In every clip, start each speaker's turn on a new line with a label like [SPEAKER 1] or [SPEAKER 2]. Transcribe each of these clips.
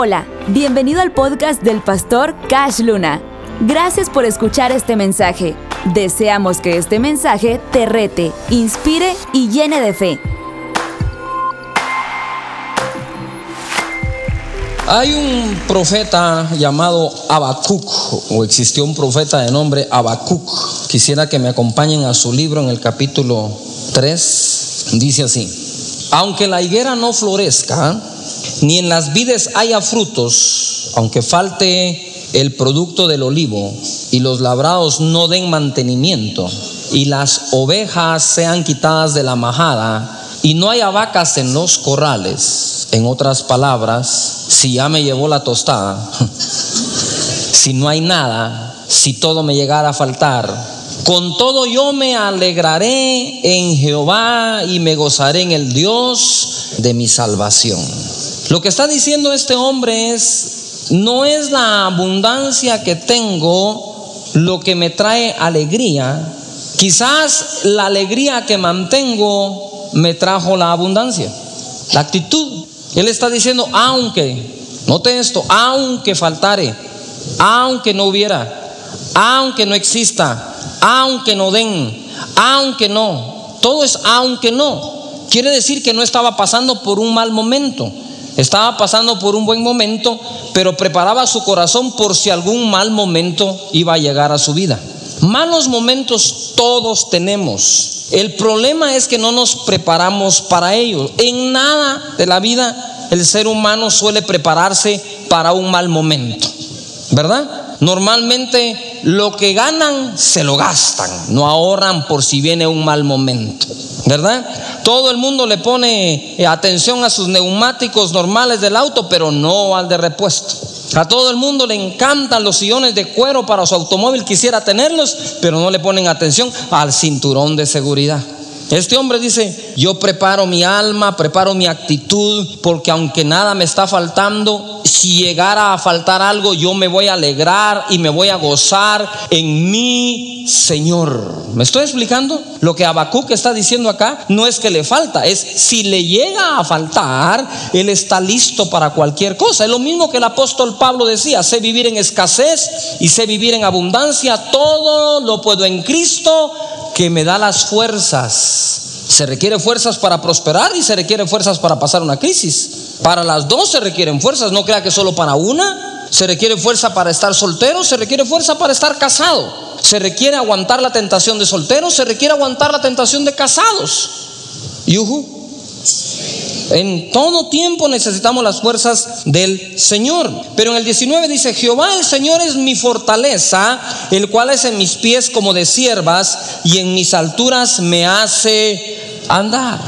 [SPEAKER 1] Hola, bienvenido al podcast del pastor Cash Luna. Gracias por escuchar este mensaje. Deseamos que este mensaje te rete, inspire y llene de fe.
[SPEAKER 2] Hay un profeta llamado Habacuc, o existió un profeta de nombre Habacuc. Quisiera que me acompañen a su libro en el capítulo 3. Dice así: Aunque la higuera no florezca, ni en las vides haya frutos, aunque falte el producto del olivo y los labrados no den mantenimiento y las ovejas sean quitadas de la majada y no haya vacas en los corrales, en otras palabras, si ya me llevó la tostada, si no hay nada, si todo me llegara a faltar, con todo yo me alegraré en Jehová y me gozaré en el Dios de mi salvación. Lo que está diciendo este hombre es, no es la abundancia que tengo lo que me trae alegría, quizás la alegría que mantengo me trajo la abundancia, la actitud. Él está diciendo, aunque, note esto, aunque faltare, aunque no hubiera, aunque no exista, aunque no den, aunque no, todo es aunque no. Quiere decir que no estaba pasando por un mal momento. Estaba pasando por un buen momento, pero preparaba su corazón por si algún mal momento iba a llegar a su vida. Malos momentos todos tenemos. El problema es que no nos preparamos para ellos. En nada de la vida el ser humano suele prepararse para un mal momento, ¿verdad? Normalmente lo que ganan se lo gastan, no ahorran por si viene un mal momento, ¿verdad? Todo el mundo le pone eh, atención a sus neumáticos normales del auto, pero no al de repuesto. A todo el mundo le encantan los sillones de cuero para su automóvil, quisiera tenerlos, pero no le ponen atención al cinturón de seguridad. Este hombre dice, yo preparo mi alma, preparo mi actitud, porque aunque nada me está faltando, si llegara a faltar algo, yo me voy a alegrar y me voy a gozar en mi Señor. ¿Me estoy explicando? Lo que Habacuc está diciendo acá no es que le falta, es si le llega a faltar, él está listo para cualquier cosa. Es lo mismo que el apóstol Pablo decía, sé vivir en escasez y sé vivir en abundancia, todo lo puedo en Cristo que me da las fuerzas. Se requiere fuerzas para prosperar y se requiere fuerzas para pasar una crisis. Para las dos se requieren fuerzas, no crea que solo para una. Se requiere fuerza para estar soltero, se requiere fuerza para estar casado. Se requiere aguantar la tentación de solteros, se requiere aguantar la tentación de casados. Yuhu. En todo tiempo necesitamos las fuerzas del Señor. Pero en el 19 dice, Jehová el Señor es mi fortaleza, el cual es en mis pies como de siervas y en mis alturas me hace andar.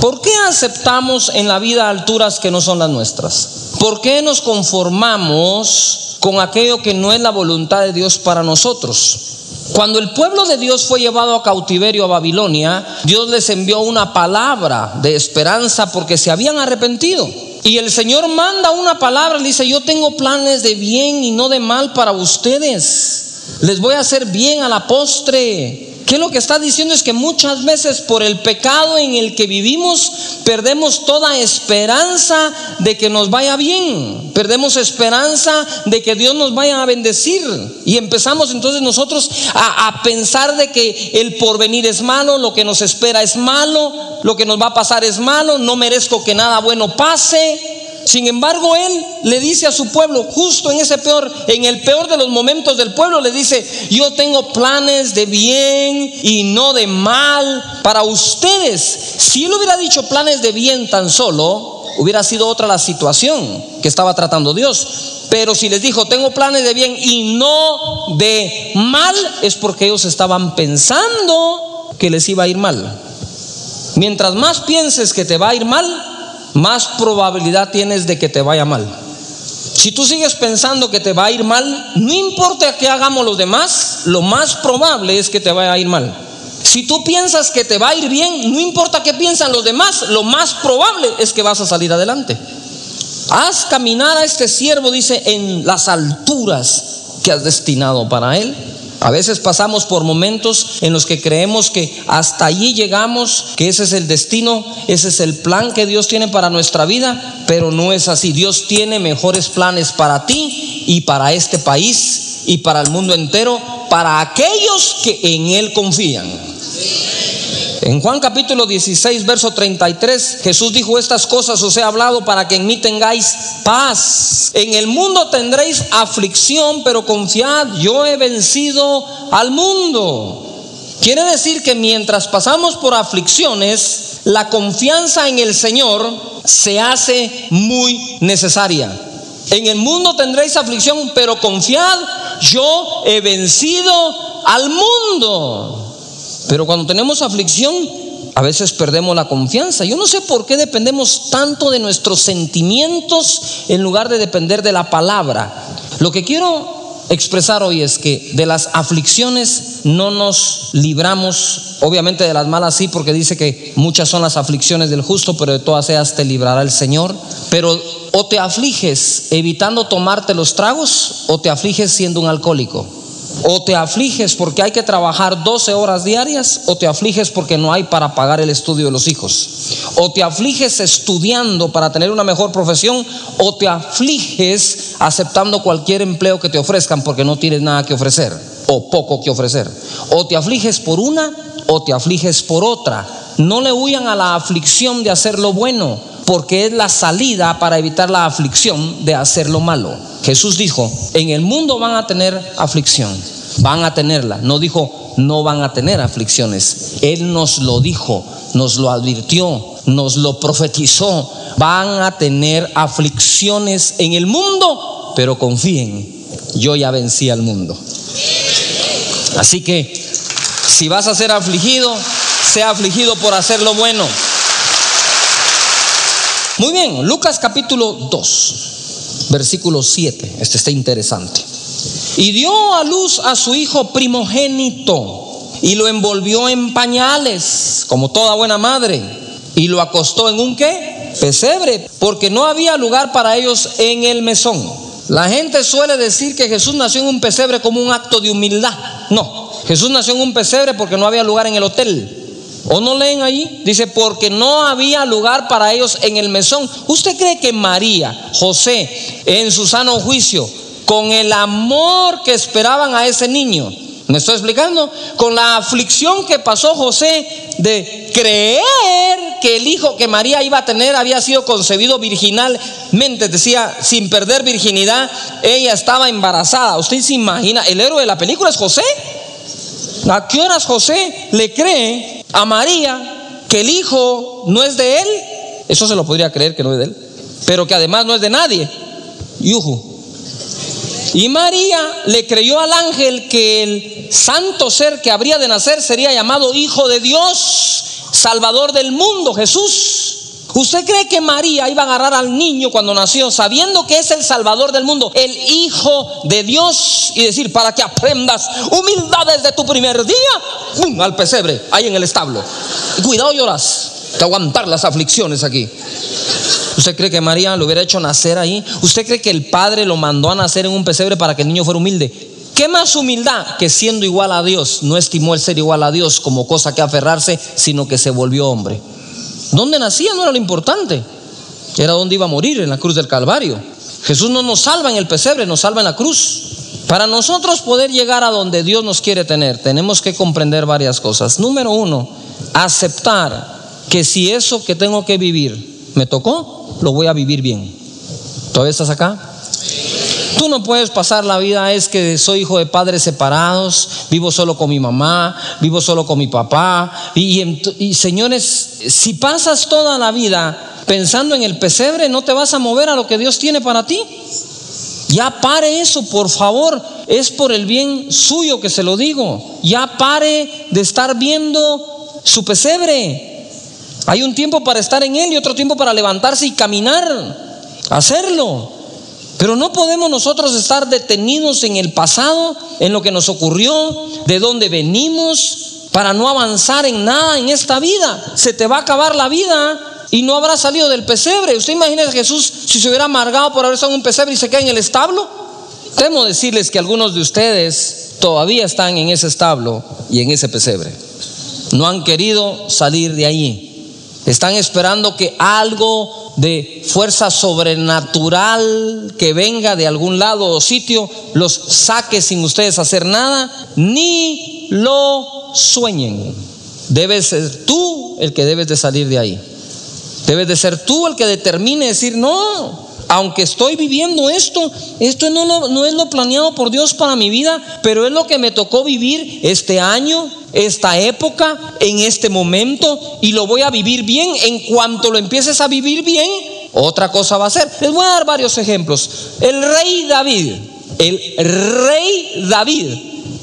[SPEAKER 2] ¿Por qué aceptamos en la vida alturas que no son las nuestras? ¿Por qué nos conformamos con aquello que no es la voluntad de Dios para nosotros? Cuando el pueblo de Dios fue llevado a cautiverio a Babilonia, Dios les envió una palabra de esperanza porque se habían arrepentido. Y el Señor manda una palabra, le dice, yo tengo planes de bien y no de mal para ustedes. Les voy a hacer bien a la postre. ¿Qué lo que está diciendo? Es que muchas veces por el pecado en el que vivimos perdemos toda esperanza de que nos vaya bien. Perdemos esperanza de que Dios nos vaya a bendecir. Y empezamos entonces nosotros a, a pensar de que el porvenir es malo, lo que nos espera es malo, lo que nos va a pasar es malo, no merezco que nada bueno pase. Sin embargo, él le dice a su pueblo, justo en ese peor, en el peor de los momentos del pueblo, le dice, yo tengo planes de bien y no de mal para ustedes. Si él hubiera dicho planes de bien tan solo, hubiera sido otra la situación que estaba tratando Dios. Pero si les dijo, tengo planes de bien y no de mal, es porque ellos estaban pensando que les iba a ir mal. Mientras más pienses que te va a ir mal, más probabilidad tienes de que te vaya mal. Si tú sigues pensando que te va a ir mal, no importa qué hagamos los demás, lo más probable es que te vaya a ir mal. Si tú piensas que te va a ir bien, no importa qué piensan los demás, lo más probable es que vas a salir adelante. Haz caminar a este siervo, dice, en las alturas que has destinado para él. A veces pasamos por momentos en los que creemos que hasta allí llegamos, que ese es el destino, ese es el plan que Dios tiene para nuestra vida, pero no es así. Dios tiene mejores planes para ti y para este país y para el mundo entero, para aquellos que en Él confían. En Juan capítulo 16, verso 33, Jesús dijo estas cosas, os he hablado para que en mí tengáis paz. En el mundo tendréis aflicción, pero confiad, yo he vencido al mundo. Quiere decir que mientras pasamos por aflicciones, la confianza en el Señor se hace muy necesaria. En el mundo tendréis aflicción, pero confiad, yo he vencido al mundo. Pero cuando tenemos aflicción, a veces perdemos la confianza. Yo no sé por qué dependemos tanto de nuestros sentimientos en lugar de depender de la palabra. Lo que quiero expresar hoy es que de las aflicciones no nos libramos, obviamente de las malas sí, porque dice que muchas son las aflicciones del justo, pero de todas ellas te librará el Señor. Pero o te afliges evitando tomarte los tragos o te afliges siendo un alcohólico. O te afliges porque hay que trabajar 12 horas diarias, o te afliges porque no hay para pagar el estudio de los hijos. O te afliges estudiando para tener una mejor profesión, o te afliges aceptando cualquier empleo que te ofrezcan porque no tienes nada que ofrecer, o poco que ofrecer. O te afliges por una, o te afliges por otra. No le huyan a la aflicción de hacer lo bueno, porque es la salida para evitar la aflicción de hacer lo malo. Jesús dijo, en el mundo van a tener aflicción, van a tenerla. No dijo, no van a tener aflicciones. Él nos lo dijo, nos lo advirtió, nos lo profetizó. Van a tener aflicciones en el mundo, pero confíen, yo ya vencí al mundo. Así que, si vas a ser afligido, sea afligido por hacer lo bueno. Muy bien, Lucas capítulo 2, versículo 7. Este está interesante. Y dio a luz a su hijo primogénito y lo envolvió en pañales, como toda buena madre, y lo acostó en un qué? Pesebre, porque no había lugar para ellos en el mesón. La gente suele decir que Jesús nació en un pesebre como un acto de humildad. No, Jesús nació en un pesebre porque no había lugar en el hotel. ¿O no leen ahí? Dice, porque no había lugar para ellos en el mesón. ¿Usted cree que María, José, en su sano juicio, con el amor que esperaban a ese niño, ¿me estoy explicando? Con la aflicción que pasó José de creer que el hijo que María iba a tener había sido concebido virginalmente, decía, sin perder virginidad, ella estaba embarazada. ¿Usted se imagina? El héroe de la película es José. ¿A qué horas José le cree a María que el hijo no es de él? Eso se lo podría creer que no es de él, pero que además no es de nadie. Yuhu. Y María le creyó al ángel que el santo ser que habría de nacer sería llamado Hijo de Dios, Salvador del mundo, Jesús. ¿Usted cree que María iba a agarrar al niño cuando nació, sabiendo que es el Salvador del mundo, el Hijo de Dios, y decir, para que aprendas humildad desde tu primer día, ¡pum! al pesebre, ahí en el establo? Cuidado lloras, que aguantar las aflicciones aquí. ¿Usted cree que María lo hubiera hecho nacer ahí? ¿Usted cree que el padre lo mandó a nacer en un pesebre para que el niño fuera humilde? ¿Qué más humildad que siendo igual a Dios, no estimó el ser igual a Dios como cosa que aferrarse, sino que se volvió hombre? ¿Dónde nacía no era lo importante? Era donde iba a morir, en la cruz del Calvario. Jesús no nos salva en el pesebre, nos salva en la cruz. Para nosotros poder llegar a donde Dios nos quiere tener, tenemos que comprender varias cosas. Número uno, aceptar que si eso que tengo que vivir me tocó, lo voy a vivir bien. ¿Todavía estás acá? Tú no puedes pasar la vida, es que soy hijo de padres separados, vivo solo con mi mamá, vivo solo con mi papá. Y, y, señores, si pasas toda la vida pensando en el pesebre, no te vas a mover a lo que Dios tiene para ti. Ya pare eso, por favor. Es por el bien suyo que se lo digo. Ya pare de estar viendo su pesebre. Hay un tiempo para estar en él y otro tiempo para levantarse y caminar. Hacerlo. Pero no podemos nosotros estar detenidos en el pasado, en lo que nos ocurrió, de dónde venimos, para no avanzar en nada en esta vida. Se te va a acabar la vida y no habrá salido del pesebre. ¿Usted imagina a Jesús si se hubiera amargado por haber estado en un pesebre y se queda en el establo? Temo decirles que algunos de ustedes todavía están en ese establo y en ese pesebre. No han querido salir de allí. Están esperando que algo de fuerza sobrenatural que venga de algún lado o sitio los saque sin ustedes hacer nada, ni lo sueñen. Debes ser tú el que debes de salir de ahí. Debes de ser tú el que determine decir, no, aunque estoy viviendo esto, esto no, no, es lo planeado por Dios para mi vida, pero es lo que me tocó vivir este año, esta época, en este momento, y lo voy a vivir bien. En cuanto lo empieces a vivir bien, otra cosa va a ser. Les voy a dar varios ejemplos. El rey David, el rey David,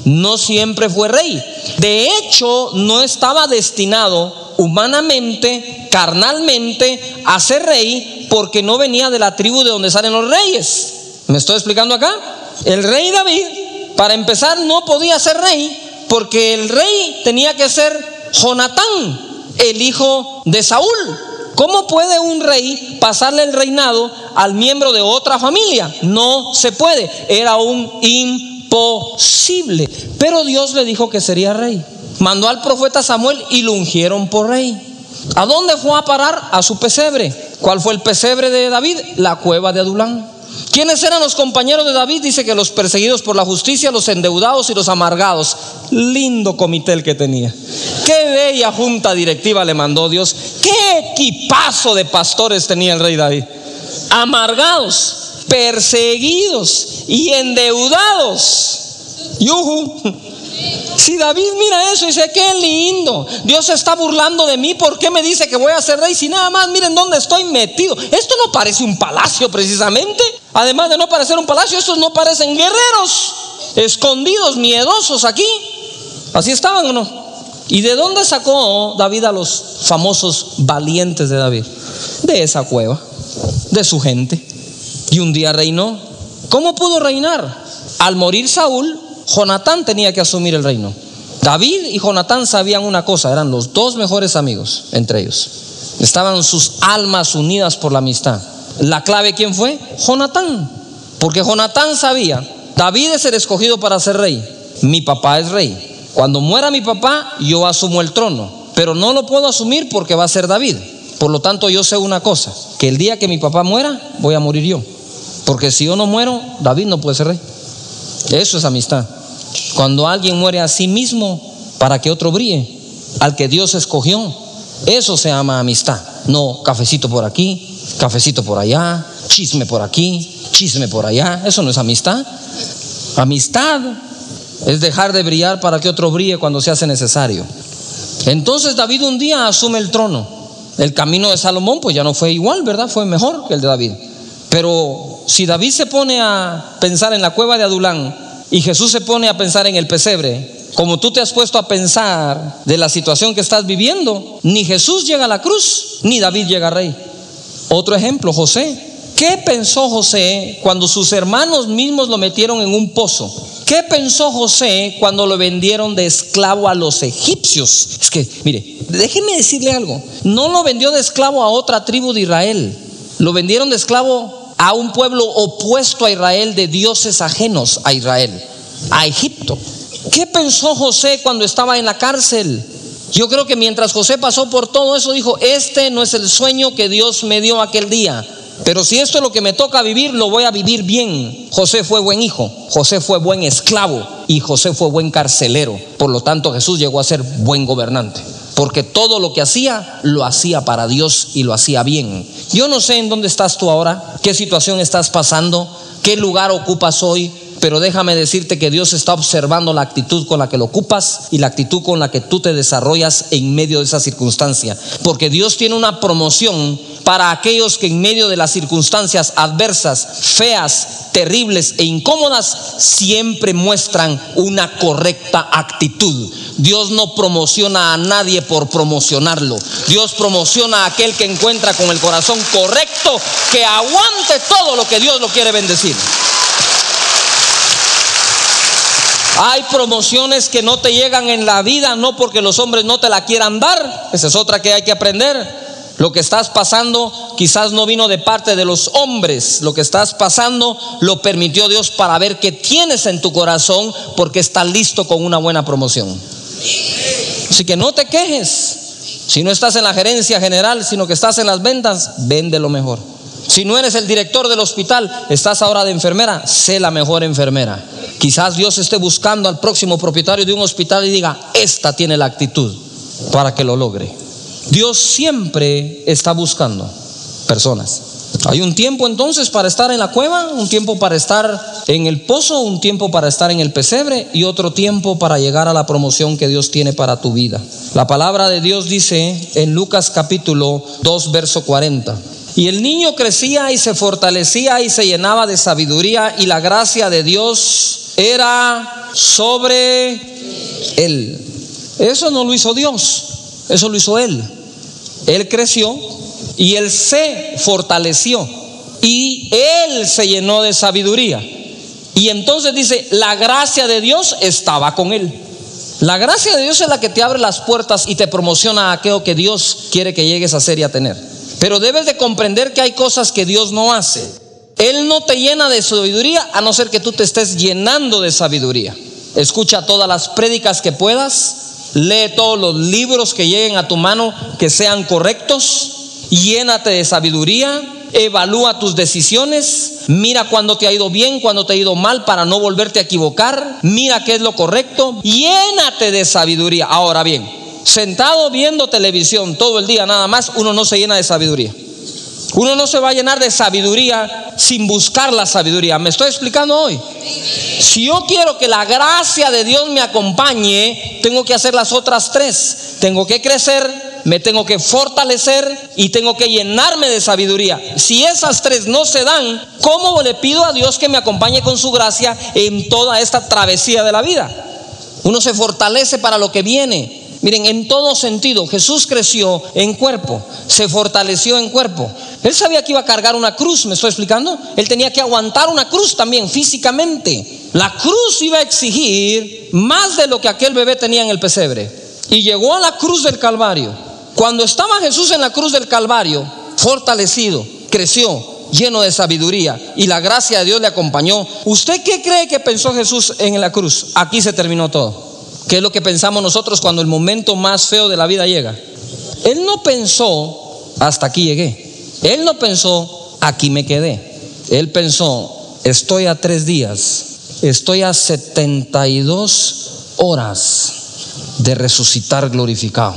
[SPEAKER 2] no siempre fue rey. De hecho, no estaba destinado humanamente, carnalmente, a ser rey, porque no venía de la tribu de donde salen los reyes. ¿Me estoy explicando acá? El rey David, para empezar, no podía ser rey porque el rey tenía que ser Jonatán, el hijo de Saúl. ¿Cómo puede un rey pasarle el reinado al miembro de otra familia? No se puede. Era un imposible. Pero Dios le dijo que sería rey. Mandó al profeta Samuel y lo ungieron por rey. ¿A dónde fue a parar? A su pesebre. ¿Cuál fue el pesebre de David? La cueva de Adulán. ¿Quiénes eran los compañeros de David? Dice que los perseguidos por la justicia, los endeudados y los amargados. Lindo comité el que tenía. Qué bella junta directiva le mandó Dios. Qué equipazo de pastores tenía el rey David. Amargados, perseguidos y endeudados. Yuhu. Si David mira eso y dice, qué lindo, Dios se está burlando de mí, ¿por qué me dice que voy a ser rey? Si nada más miren dónde estoy metido. Esto no parece un palacio precisamente. Además de no parecer un palacio, estos no parecen guerreros, escondidos, miedosos aquí. Así estaban o no. ¿Y de dónde sacó David a los famosos valientes de David? De esa cueva, de su gente. Y un día reinó. ¿Cómo pudo reinar? Al morir Saúl, Jonatán tenía que asumir el reino. David y Jonatán sabían una cosa, eran los dos mejores amigos entre ellos. Estaban sus almas unidas por la amistad. La clave, ¿quién fue? Jonatán. Porque Jonatán sabía, David es el escogido para ser rey. Mi papá es rey. Cuando muera mi papá, yo asumo el trono. Pero no lo puedo asumir porque va a ser David. Por lo tanto, yo sé una cosa, que el día que mi papá muera, voy a morir yo. Porque si yo no muero, David no puede ser rey. Eso es amistad. Cuando alguien muere a sí mismo para que otro brille, al que Dios escogió, eso se llama amistad. No cafecito por aquí, cafecito por allá, chisme por aquí, chisme por allá. Eso no es amistad. Amistad es dejar de brillar para que otro brille cuando se hace necesario. Entonces David un día asume el trono. El camino de Salomón pues ya no fue igual, ¿verdad? Fue mejor que el de David. Pero si David se pone a pensar en la cueva de Adulán, y Jesús se pone a pensar en el pesebre, como tú te has puesto a pensar de la situación que estás viviendo, ni Jesús llega a la cruz, ni David llega a rey. Otro ejemplo, José. ¿Qué pensó José cuando sus hermanos mismos lo metieron en un pozo? ¿Qué pensó José cuando lo vendieron de esclavo a los egipcios? Es que, mire, déjeme decirle algo. No lo vendió de esclavo a otra tribu de Israel. Lo vendieron de esclavo a un pueblo opuesto a Israel, de dioses ajenos a Israel, a Egipto. ¿Qué pensó José cuando estaba en la cárcel? Yo creo que mientras José pasó por todo eso, dijo, este no es el sueño que Dios me dio aquel día. Pero si esto es lo que me toca vivir, lo voy a vivir bien. José fue buen hijo, José fue buen esclavo y José fue buen carcelero. Por lo tanto, Jesús llegó a ser buen gobernante porque todo lo que hacía lo hacía para Dios y lo hacía bien. Yo no sé en dónde estás tú ahora, qué situación estás pasando, qué lugar ocupas hoy, pero déjame decirte que Dios está observando la actitud con la que lo ocupas y la actitud con la que tú te desarrollas en medio de esa circunstancia. Porque Dios tiene una promoción para aquellos que en medio de las circunstancias adversas, feas, terribles e incómodas, siempre muestran una correcta actitud. Dios no promociona a nadie por promocionarlo. Dios promociona a aquel que encuentra con el corazón correcto, que aguante todo lo que Dios lo quiere bendecir. Hay promociones que no te llegan en la vida, no porque los hombres no te la quieran dar, esa es otra que hay que aprender, Lo que estás pasando quizás no vino de parte de los hombres. Lo que estás pasando lo permitió Dios para ver qué tienes en tu corazón porque estás listo con una buena promoción. Así que no te quejes. Si no estás en la gerencia general, sino que estás en las ventas, vende lo mejor. Si no eres el director del hospital, estás ahora de enfermera, sé la mejor enfermera. Quizás Dios esté buscando al próximo propietario de un hospital y diga, esta tiene la actitud para que lo logre. Dios siempre está buscando personas. Hay un tiempo entonces para estar en la cueva, un tiempo para estar en el pozo, un tiempo para estar en el pesebre y otro tiempo para llegar a la promoción que Dios tiene para tu vida. La palabra de Dios dice en Lucas capítulo 2, verso 40. Y el niño crecía y se fortalecía y se llenaba de sabiduría y la gracia de Dios era sobre él. Eso no lo hizo Dios, eso lo hizo él. Él creció y él se fortaleció y él se llenó de sabiduría. Y entonces dice, la gracia de Dios estaba con él. La gracia de Dios es la que te abre las puertas y te promociona a aquello que Dios quiere que llegues a ser y a tener. Pero debes de comprender que hay cosas que Dios no hace. Él no te llena de sabiduría a no ser que tú te estés llenando de sabiduría. Escucha todas las prédicas que puedas, Lee todos los libros que lleguen a tu mano que sean correctos. Llénate de sabiduría. Evalúa tus decisiones. Mira cuando te ha ido bien, cuando te ha ido mal para no volverte a equivocar. Mira qué es lo correcto. Llénate de sabiduría. Ahora bien, sentado viendo televisión todo el día nada más, uno no se llena de sabiduría. Uno no se va a llenar de sabiduría sin buscar la sabiduría. ¿Me estoy explicando hoy? Si yo quiero que la gracia de Dios me acompañe, tengo que hacer las otras tres. Tengo que crecer, me tengo que fortalecer y tengo que llenarme de sabiduría. Si esas tres no se dan, ¿cómo le pido a Dios que me acompañe con su gracia en toda esta travesía de la vida? Uno se fortalece para lo que viene. Miren, en todo sentido, Jesús creció en cuerpo, se fortaleció en cuerpo. Él sabía que iba a cargar una cruz, ¿me estoy explicando? Él tenía que aguantar una cruz también físicamente. La cruz iba a exigir más de lo que aquel bebé tenía en el pesebre. Y llegó a la cruz del Calvario. Cuando estaba Jesús en la cruz del Calvario, fortalecido, creció, lleno de sabiduría y la gracia de Dios le acompañó. ¿Usted qué cree que pensó Jesús en la cruz? Aquí se terminó todo. ¿Qué es lo que pensamos nosotros cuando el momento más feo de la vida llega? Él no pensó, hasta aquí llegué. Él no pensó, aquí me quedé. Él pensó, estoy a tres días, estoy a 72 horas de resucitar glorificado.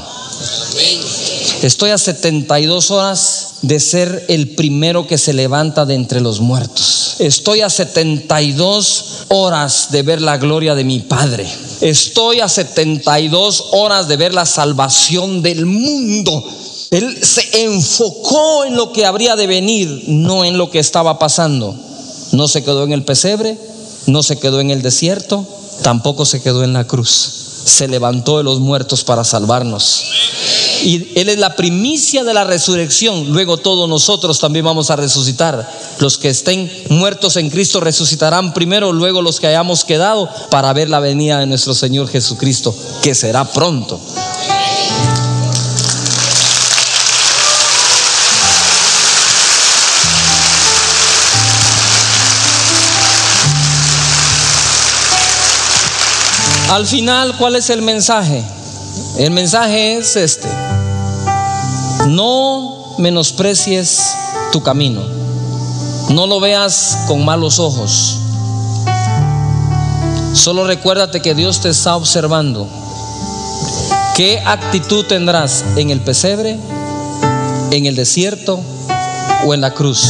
[SPEAKER 2] Estoy a 72 horas de ser el primero que se levanta de entre los muertos. Estoy a 72 horas de ver la gloria de mi Padre. Estoy a 72 horas de ver la salvación del mundo. Él se enfocó en lo que habría de venir, no en lo que estaba pasando. No se quedó en el pesebre, no se quedó en el desierto, tampoco se quedó en la cruz. Se levantó de los muertos para salvarnos y Él es la primicia de la resurrección. Luego todos nosotros también vamos a resucitar. Los que estén muertos en Cristo resucitarán primero, luego los que hayamos quedado para ver la venida de nuestro Señor Jesucristo, que será pronto. Al final, ¿cuál es el mensaje? El mensaje es este. No menosprecies tu camino. No lo veas con malos ojos. Solo recuérdate que Dios te está observando. ¿Qué actitud tendrás en el pesebre, en el desierto o en la cruz?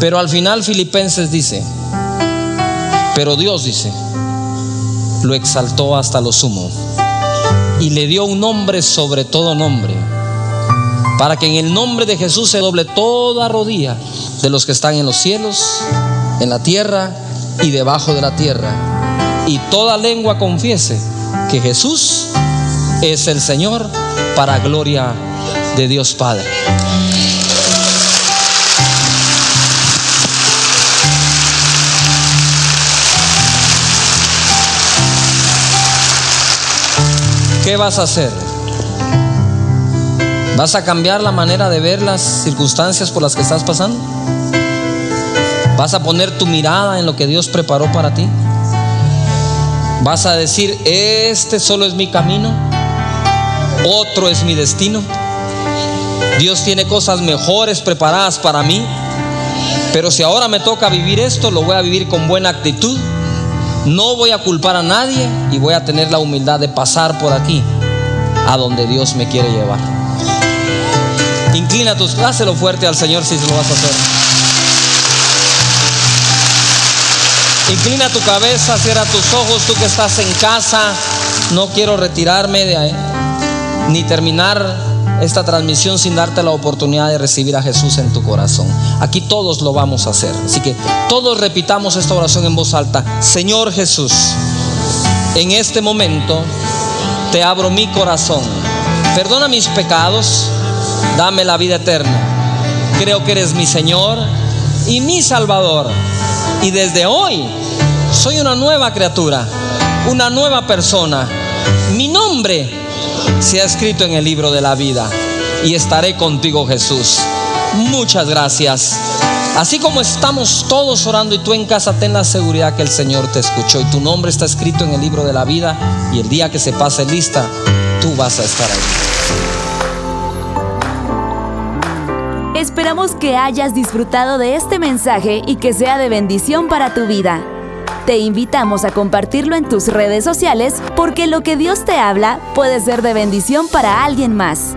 [SPEAKER 2] Pero al final Filipenses dice, pero Dios dice, lo exaltó hasta lo sumo y le dio un nombre sobre todo nombre, para que en el nombre de Jesús se doble toda rodilla de los que están en los cielos, en la tierra y debajo de la tierra, y toda lengua confiese que Jesús es el Señor para gloria de Dios Padre. ¿Qué vas a hacer? ¿Vas a cambiar la manera de ver las circunstancias por las que estás pasando? ¿Vas a poner tu mirada en lo que Dios preparó para ti? ¿Vas a decir, este solo es mi camino? ¿Otro es mi destino? Dios tiene cosas mejores preparadas para mí. Pero si ahora me toca vivir esto, lo voy a vivir con buena actitud. No voy a culpar a nadie y voy a tener la humildad de pasar por aquí a donde Dios me quiere llevar. Inclina tus, dáselo fuerte al Señor si se lo vas a hacer. Inclina tu cabeza, cierra tus ojos, tú que estás en casa. No quiero retirarme de ahí, ni terminar esta transmisión sin darte la oportunidad de recibir a Jesús en tu corazón. Aquí todos lo vamos a hacer. Así que todos repitamos esta oración en voz alta. Señor Jesús, en este momento te abro mi corazón. Perdona mis pecados, dame la vida eterna. Creo que eres mi Señor y mi Salvador. Y desde hoy soy una nueva criatura, una nueva persona. Mi nombre se ha escrito en el libro de la vida. Y estaré contigo, Jesús. Muchas gracias. Así como estamos todos orando y tú en casa, ten la seguridad que el Señor te escuchó y tu nombre está escrito en el libro de la vida y el día que se pase lista, tú vas a estar ahí.
[SPEAKER 1] Que hayas disfrutado de este mensaje y que sea de bendición para tu vida. Te invitamos a compartirlo en tus redes sociales porque lo que Dios te habla puede ser de bendición para alguien más.